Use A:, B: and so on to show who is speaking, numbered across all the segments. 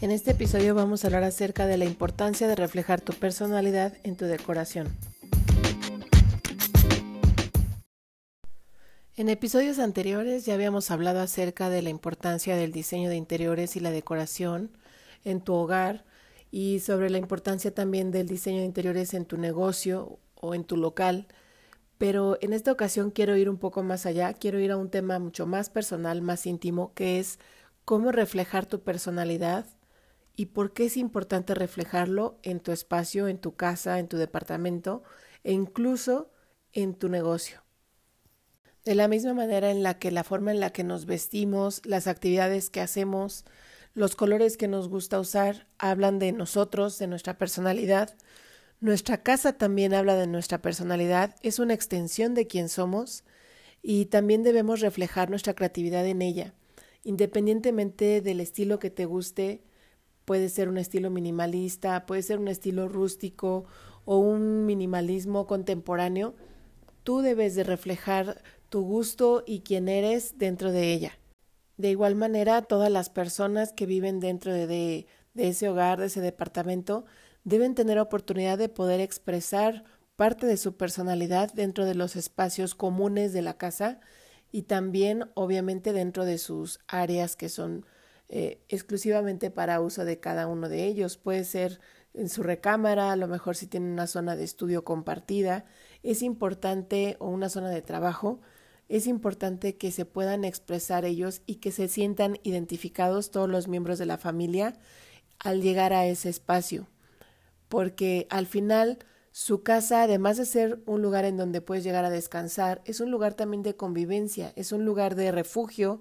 A: En este episodio vamos a hablar acerca de la importancia de reflejar tu personalidad en tu decoración. En episodios anteriores ya habíamos hablado acerca de la importancia del diseño de interiores y la decoración en tu hogar y sobre la importancia también del diseño de interiores en tu negocio o en tu local. Pero en esta ocasión quiero ir un poco más allá, quiero ir a un tema mucho más personal, más íntimo, que es cómo reflejar tu personalidad y por qué es importante reflejarlo en tu espacio, en tu casa, en tu departamento e incluso en tu negocio. De la misma manera en la que la forma en la que nos vestimos, las actividades que hacemos, los colores que nos gusta usar hablan de nosotros, de nuestra personalidad. Nuestra casa también habla de nuestra personalidad, es una extensión de quién somos y también debemos reflejar nuestra creatividad en ella, independientemente del estilo que te guste, puede ser un estilo minimalista, puede ser un estilo rústico o un minimalismo contemporáneo, tú debes de reflejar tu gusto y quién eres dentro de ella. De igual manera, todas las personas que viven dentro de, de, ese hogar, de ese departamento, deben tener oportunidad de poder expresar parte de su personalidad dentro de los espacios comunes de la casa y también obviamente dentro de sus áreas que son eh, exclusivamente para uso de cada uno de ellos. Puede ser en su recámara, a lo mejor si tienen una zona de estudio compartida. Es importante, o una zona de trabajo, es importante que se puedan expresar ellos y que se sientan identificados todos los miembros de la familia al llegar a ese espacio. Porque al final su casa, además de ser un lugar en donde puedes llegar a descansar, es un lugar también de convivencia, es un lugar de refugio,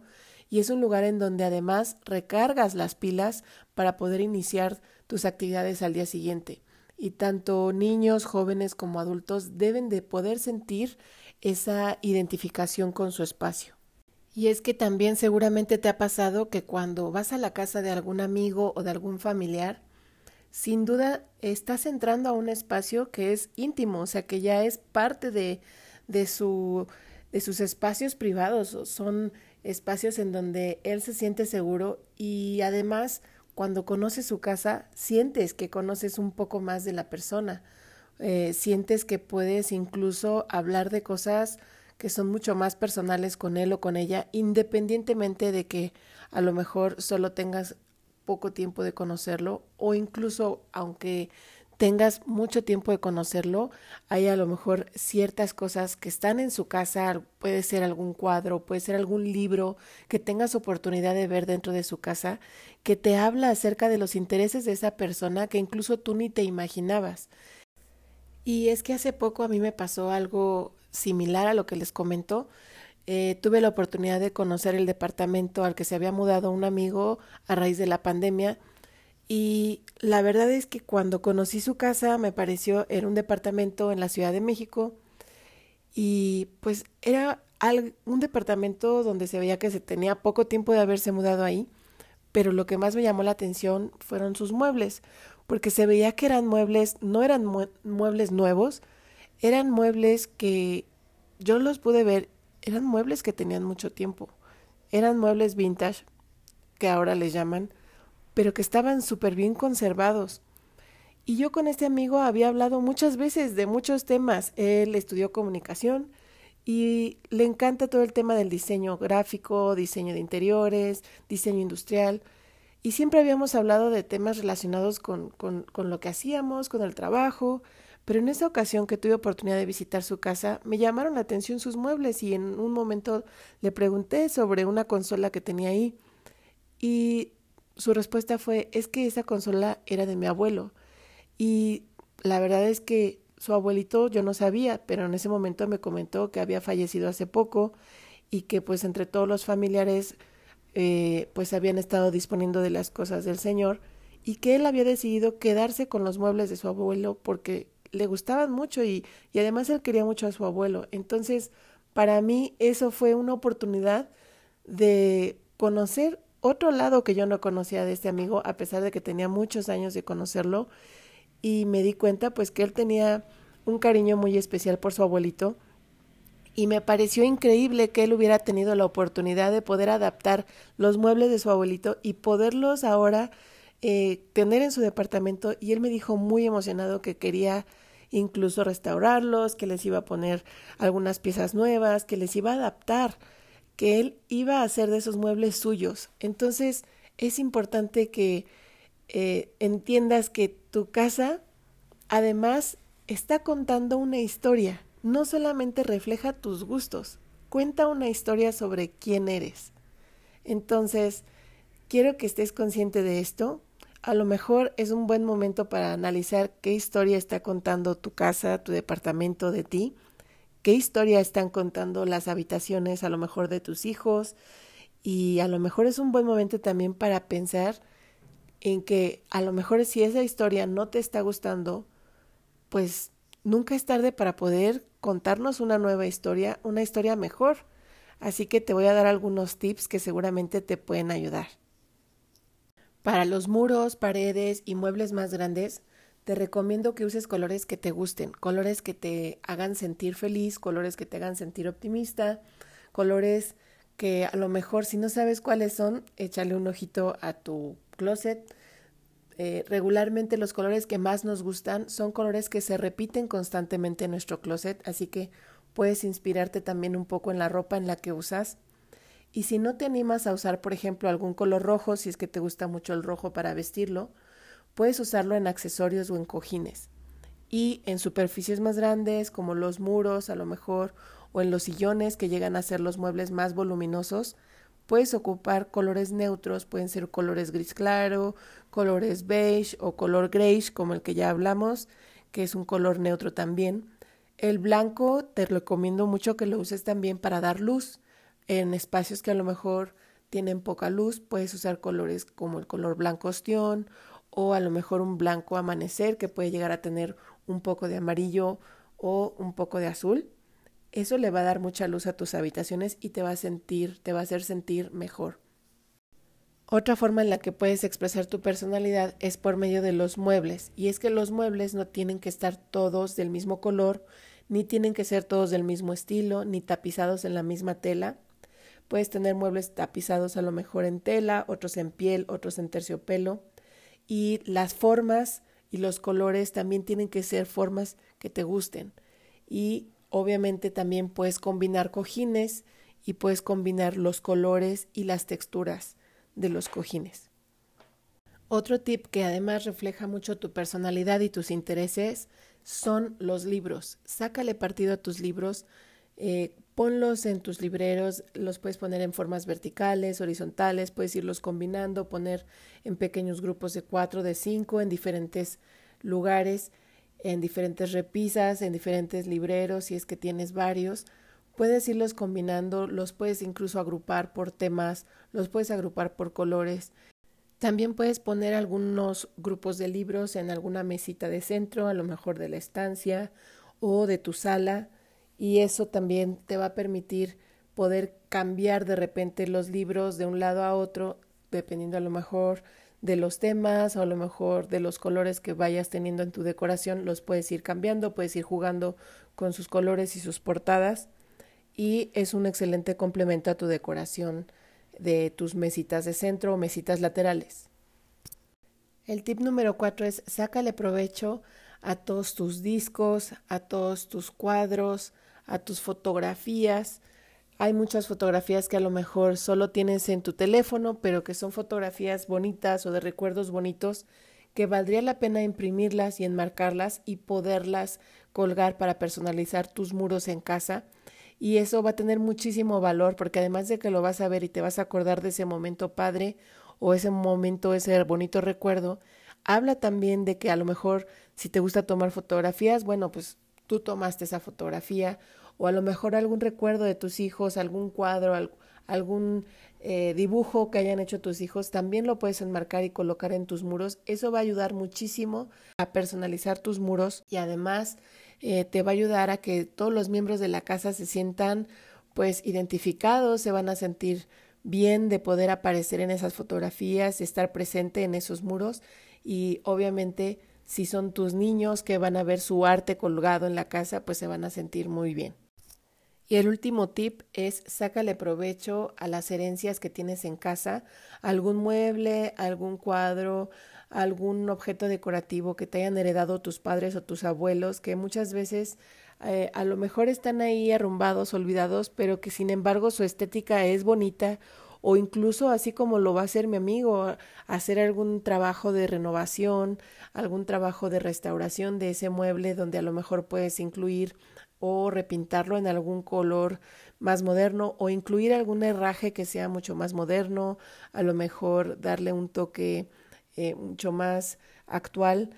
A: y es un lugar en donde además recargas las pilas para poder iniciar tus actividades al día siguiente. Y tanto niños, jóvenes como adultos deben de poder sentir esa identificación con su espacio. Y es que también seguramente te ha pasado que cuando vas a la casa de algún amigo o de algún familiar, sin duda estás entrando a un espacio que es íntimo, o sea que ya es parte de, de, su, de sus espacios privados, son espacios en donde él se siente seguro y además cuando conoces su casa sientes que conoces un poco más de la persona, eh, sientes que puedes incluso hablar de cosas que son mucho más personales con él o con ella, independientemente de que a lo mejor solo tengas poco tiempo de conocerlo o incluso aunque tengas mucho tiempo de conocerlo, hay a lo mejor ciertas cosas que están en su casa, puede ser algún cuadro, puede ser algún libro que tengas oportunidad de ver dentro de su casa, que te habla acerca de los intereses de esa persona que incluso tú ni te imaginabas. Y es que hace poco a mí me pasó algo similar a lo que les comentó. Eh, tuve la oportunidad de conocer el departamento al que se había mudado un amigo a raíz de la pandemia y la verdad es que cuando conocí su casa me pareció, era un departamento en la Ciudad de México y pues era un departamento donde se veía que se tenía poco tiempo de haberse mudado ahí, pero lo que más me llamó la atención fueron sus muebles, porque se veía que eran muebles, no eran muebles nuevos, eran muebles que yo los pude ver, eran muebles que tenían mucho tiempo, eran muebles vintage, que ahora les llaman, pero que estaban súper bien conservados. Y yo con este amigo había hablado muchas veces de muchos temas. Él estudió comunicación y le encanta todo el tema del diseño gráfico, diseño de interiores, diseño industrial. Y siempre habíamos hablado de temas relacionados con, con, lo que hacíamos, con el trabajo. Pero en esa ocasión que tuve oportunidad de visitar su casa, me llamaron la atención sus muebles y en un momento le pregunté sobre una consola que tenía ahí. Y su respuesta fue, es que esa consola era de mi abuelo. Y la verdad es que su abuelito yo no sabía, pero en ese momento me comentó que había fallecido hace poco y que pues entre todos los familiares eh, pues habían estado disponiendo de las cosas del Señor y que él había decidido quedarse con los muebles de su abuelo porque le gustaban mucho y, y además él quería mucho a su abuelo. Entonces, para mí eso fue una oportunidad de conocer otro lado que yo no conocía de este amigo, a pesar de que tenía muchos años de conocerlo, y me di cuenta pues que él tenía un cariño muy especial por su abuelito, y me pareció increíble que él hubiera tenido la oportunidad de poder adaptar los muebles de su abuelito y poderlos ahora eh, tener en su departamento y él me dijo muy emocionado que quería incluso restaurarlos, que les iba a poner algunas piezas nuevas, que les iba a adaptar, que él iba a hacer de esos muebles suyos. Entonces es importante que eh, entiendas que tu casa además está contando una historia, no solamente refleja tus gustos, cuenta una historia sobre quién eres. Entonces, quiero que estés consciente de esto. A lo mejor es un buen momento para analizar qué historia está contando tu casa, tu departamento de ti, qué historia están contando las habitaciones a lo mejor de tus hijos y a lo mejor es un buen momento también para pensar en que a lo mejor si esa historia no te está gustando, pues nunca es tarde para poder contarnos una nueva historia, una historia mejor. Así que te voy a dar algunos tips que seguramente te pueden ayudar. Para los muros, paredes y muebles más grandes, te recomiendo que uses colores que te gusten, colores que te hagan sentir feliz, colores que te hagan sentir optimista, colores que a lo mejor si no sabes cuáles son, échale un ojito a tu closet eh, regularmente los colores que más nos gustan son colores que se repiten constantemente en nuestro closet, así que puedes inspirarte también un poco en la ropa en la que usas. Y si no te animas a usar, por ejemplo, algún color rojo, si es que te gusta mucho el rojo para vestirlo, puedes usarlo en accesorios o en cojines. Y en superficies más grandes, como los muros a lo mejor, o en los sillones que llegan a ser los muebles más voluminosos, Puedes ocupar colores neutros, pueden ser colores gris claro, colores beige o color grayish, como el que ya hablamos, que es un color neutro también. El blanco te recomiendo mucho que lo uses también para dar luz. En espacios que a lo mejor tienen poca luz, puedes usar colores como el color blanco ostión o a lo mejor un blanco amanecer que puede llegar a tener un poco de amarillo o un poco de azul. Eso le va a dar mucha luz a tus habitaciones y te va a sentir, te va a hacer sentir mejor. Otra forma en la que puedes expresar tu personalidad es por medio de los muebles, y es que los muebles no tienen que estar todos del mismo color, ni tienen que ser todos del mismo estilo, ni tapizados en la misma tela. Puedes tener muebles tapizados a lo mejor en tela, otros en piel, otros en terciopelo, y las formas y los colores también tienen que ser formas que te gusten. Y Obviamente también puedes combinar cojines y puedes combinar los colores y las texturas de los cojines. Otro tip que además refleja mucho tu personalidad y tus intereses son los libros. Sácale partido a tus libros, eh, ponlos en tus libreros, los puedes poner en formas verticales, horizontales, puedes irlos combinando, poner en pequeños grupos de cuatro, de cinco, en diferentes lugares en diferentes repisas, en diferentes libreros, si es que tienes varios. Puedes irlos combinando, los puedes incluso agrupar por temas, los puedes agrupar por colores. También puedes poner algunos grupos de libros en alguna mesita de centro, a lo mejor de la estancia o de tu sala, y eso también te va a permitir poder cambiar de repente los libros de un lado a otro, dependiendo a lo mejor de los temas o a lo mejor de los colores que vayas teniendo en tu decoración, los puedes ir cambiando, puedes ir jugando con sus colores y sus portadas y es un excelente complemento a tu decoración de tus mesitas de centro o mesitas laterales. El tip número cuatro es sácale provecho a todos tus discos, a todos tus cuadros, a tus fotografías, hay muchas fotografías que a lo mejor solo tienes en tu teléfono, pero que son fotografías bonitas o de recuerdos bonitos que valdría la pena imprimirlas y enmarcarlas y poderlas colgar para personalizar tus muros en casa. Y eso va a tener muchísimo valor porque además de que lo vas a ver y te vas a acordar de ese momento padre o ese momento, ese bonito recuerdo, habla también de que a lo mejor si te gusta tomar fotografías, bueno, pues tú tomaste esa fotografía o a lo mejor algún recuerdo de tus hijos, algún cuadro, algún eh, dibujo que hayan hecho tus hijos, también lo puedes enmarcar y colocar en tus muros. Eso va a ayudar muchísimo a personalizar tus muros y además eh, te va a ayudar a que todos los miembros de la casa se sientan pues identificados, se van a sentir bien de poder aparecer en esas fotografías, estar presente en esos muros y obviamente si son tus niños que van a ver su arte colgado en la casa, pues se van a sentir muy bien. Y el último tip es sácale provecho a las herencias que tienes en casa, algún mueble, algún cuadro, algún objeto decorativo que te hayan heredado tus padres o tus abuelos, que muchas veces eh, a lo mejor están ahí arrumbados, olvidados, pero que sin embargo su estética es bonita o incluso así como lo va a hacer mi amigo, hacer algún trabajo de renovación, algún trabajo de restauración de ese mueble donde a lo mejor puedes incluir o repintarlo en algún color más moderno o incluir algún herraje que sea mucho más moderno, a lo mejor darle un toque eh, mucho más actual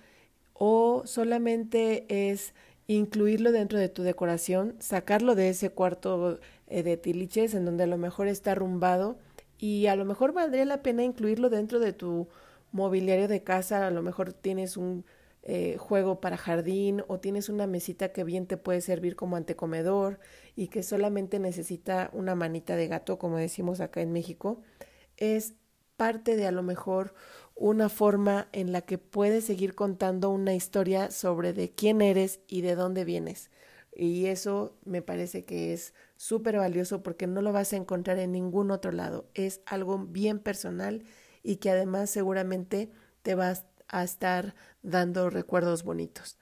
A: o solamente es incluirlo dentro de tu decoración, sacarlo de ese cuarto eh, de tiliches en donde a lo mejor está arrumbado y a lo mejor valdría la pena incluirlo dentro de tu mobiliario de casa, a lo mejor tienes un eh, juego para jardín o tienes una mesita que bien te puede servir como antecomedor y que solamente necesita una manita de gato, como decimos acá en México, es parte de a lo mejor una forma en la que puedes seguir contando una historia sobre de quién eres y de dónde vienes. Y eso me parece que es súper valioso porque no lo vas a encontrar en ningún otro lado. Es algo bien personal y que además seguramente te vas a estar dando recuerdos bonitos.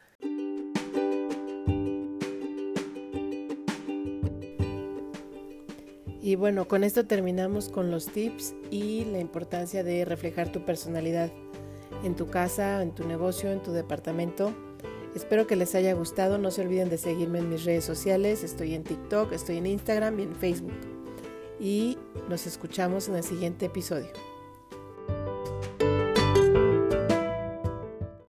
A: Y bueno, con esto terminamos con los tips y la importancia de reflejar tu personalidad en tu casa, en tu negocio, en tu departamento. Espero que les haya gustado. No se olviden de seguirme en mis redes sociales. Estoy en TikTok, estoy en Instagram y en Facebook. Y nos escuchamos en el siguiente episodio.